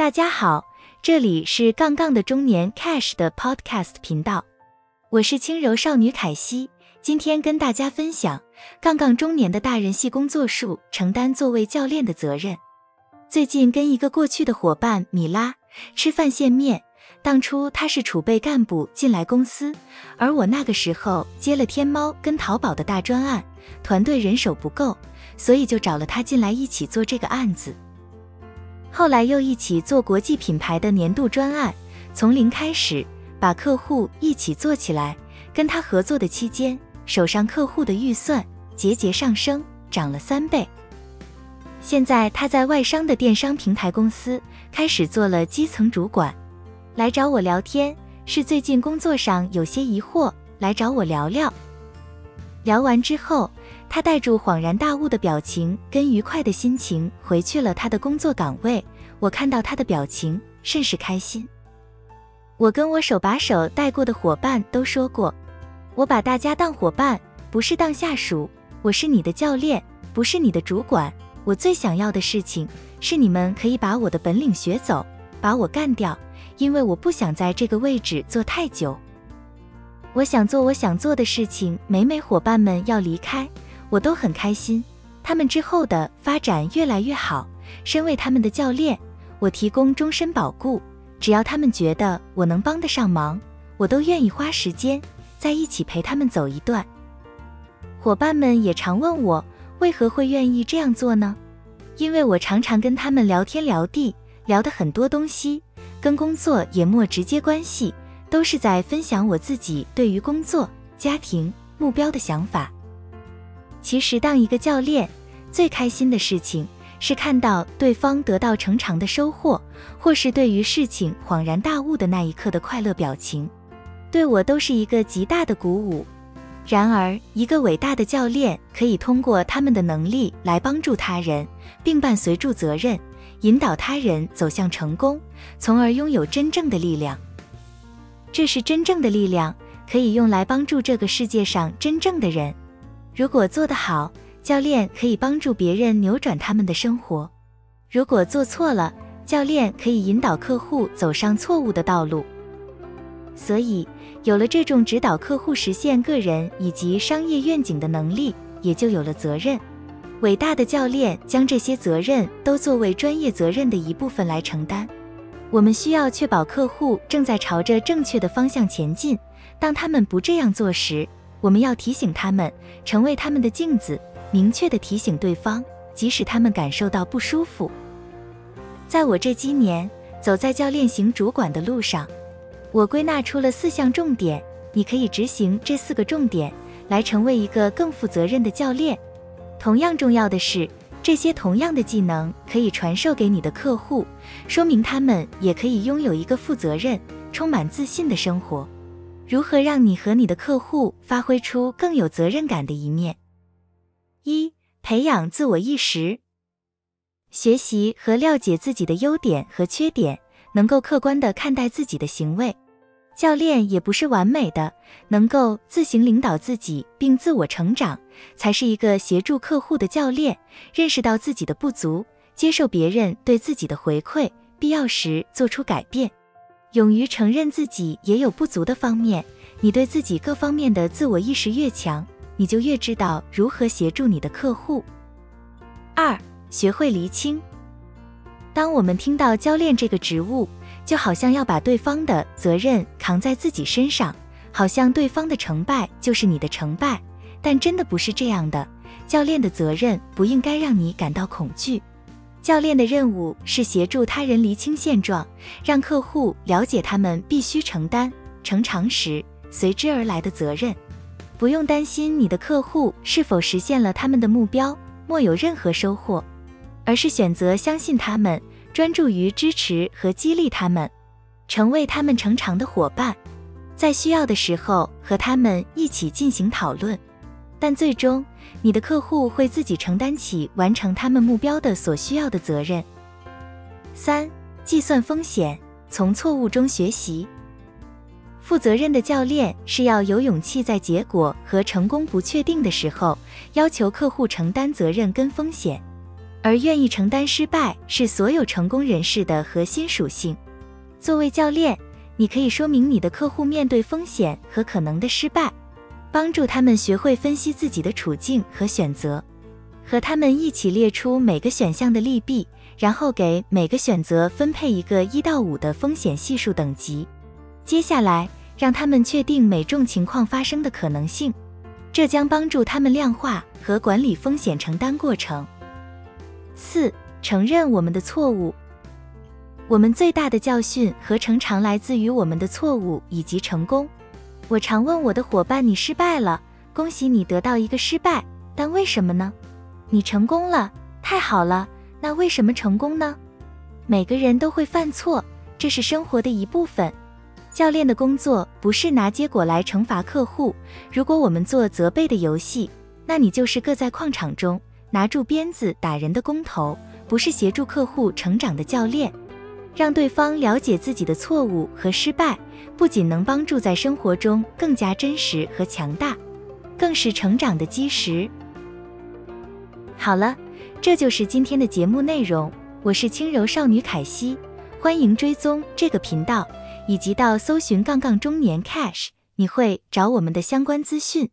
大家好，这里是杠杠的中年 Cash 的 Podcast 频道，我是轻柔少女凯西，今天跟大家分享杠杠中年的大人系工作术，承担作为教练的责任。最近跟一个过去的伙伴米拉吃饭见面，当初他是储备干部进来公司，而我那个时候接了天猫跟淘宝的大专案，团队人手不够，所以就找了他进来一起做这个案子。后来又一起做国际品牌的年度专案，从零开始把客户一起做起来。跟他合作的期间，手上客户的预算节节上升，涨了三倍。现在他在外商的电商平台公司开始做了基层主管，来找我聊天，是最近工作上有些疑惑，来找我聊聊。聊完之后。他带住恍然大悟的表情，跟愉快的心情回去了他的工作岗位。我看到他的表情，甚是开心。我跟我手把手带过的伙伴都说过，我把大家当伙伴，不是当下属。我是你的教练，不是你的主管。我最想要的事情是你们可以把我的本领学走，把我干掉，因为我不想在这个位置坐太久。我想做我想做的事情。每每伙伴们要离开。我都很开心，他们之后的发展越来越好。身为他们的教练，我提供终身保固，只要他们觉得我能帮得上忙，我都愿意花时间在一起陪他们走一段。伙伴们也常问我为何会愿意这样做呢？因为我常常跟他们聊天聊地，聊的很多东西跟工作也没直接关系，都是在分享我自己对于工作、家庭、目标的想法。其实，当一个教练，最开心的事情是看到对方得到成长的收获，或是对于事情恍然大悟的那一刻的快乐表情，对我都是一个极大的鼓舞。然而，一个伟大的教练可以通过他们的能力来帮助他人，并伴随住责任，引导他人走向成功，从而拥有真正的力量。这是真正的力量，可以用来帮助这个世界上真正的人。如果做得好，教练可以帮助别人扭转他们的生活；如果做错了，教练可以引导客户走上错误的道路。所以，有了这种指导客户实现个人以及商业愿景的能力，也就有了责任。伟大的教练将这些责任都作为专业责任的一部分来承担。我们需要确保客户正在朝着正确的方向前进。当他们不这样做时，我们要提醒他们，成为他们的镜子，明确地提醒对方，即使他们感受到不舒服。在我这几年走在教练型主管的路上，我归纳出了四项重点，你可以执行这四个重点，来成为一个更负责任的教练。同样重要的是，这些同样的技能可以传授给你的客户，说明他们也可以拥有一个负责任、充满自信的生活。如何让你和你的客户发挥出更有责任感的一面？一、培养自我意识，学习和了解自己的优点和缺点，能够客观的看待自己的行为。教练也不是完美的，能够自行领导自己并自我成长，才是一个协助客户的教练。认识到自己的不足，接受别人对自己的回馈，必要时做出改变。勇于承认自己也有不足的方面，你对自己各方面的自我意识越强，你就越知道如何协助你的客户。二，学会厘清。当我们听到教练这个职务，就好像要把对方的责任扛在自己身上，好像对方的成败就是你的成败，但真的不是这样的。教练的责任不应该让你感到恐惧。教练的任务是协助他人厘清现状，让客户了解他们必须承担成长时随之而来的责任。不用担心你的客户是否实现了他们的目标，莫有任何收获，而是选择相信他们，专注于支持和激励他们，成为他们成长的伙伴，在需要的时候和他们一起进行讨论。但最终，你的客户会自己承担起完成他们目标的所需要的责任。三、计算风险，从错误中学习。负责任的教练是要有勇气，在结果和成功不确定的时候，要求客户承担责任跟风险。而愿意承担失败是所有成功人士的核心属性。作为教练，你可以说明你的客户面对风险和可能的失败，帮助他们学会分析自己的处境和选择，和他们一起列出每个选项的利弊，然后给每个选择分配一个一到五的风险系数等级。接下来，让他们确定每种情况发生的可能性，这将帮助他们量化和管理风险承担过程。四、承认我们的错误。我们最大的教训和成长来自于我们的错误以及成功。我常问我的伙伴：“你失败了，恭喜你得到一个失败，但为什么呢？你成功了，太好了，那为什么成功呢？”每个人都会犯错，这是生活的一部分。教练的工作不是拿结果来惩罚客户。如果我们做责备的游戏，那你就是个在矿场中。拿住鞭子打人的工头，不是协助客户成长的教练。让对方了解自己的错误和失败，不仅能帮助在生活中更加真实和强大，更是成长的基石。好了，这就是今天的节目内容。我是轻柔少女凯西，欢迎追踪这个频道，以及到搜寻“杠杠中年 Cash”，你会找我们的相关资讯。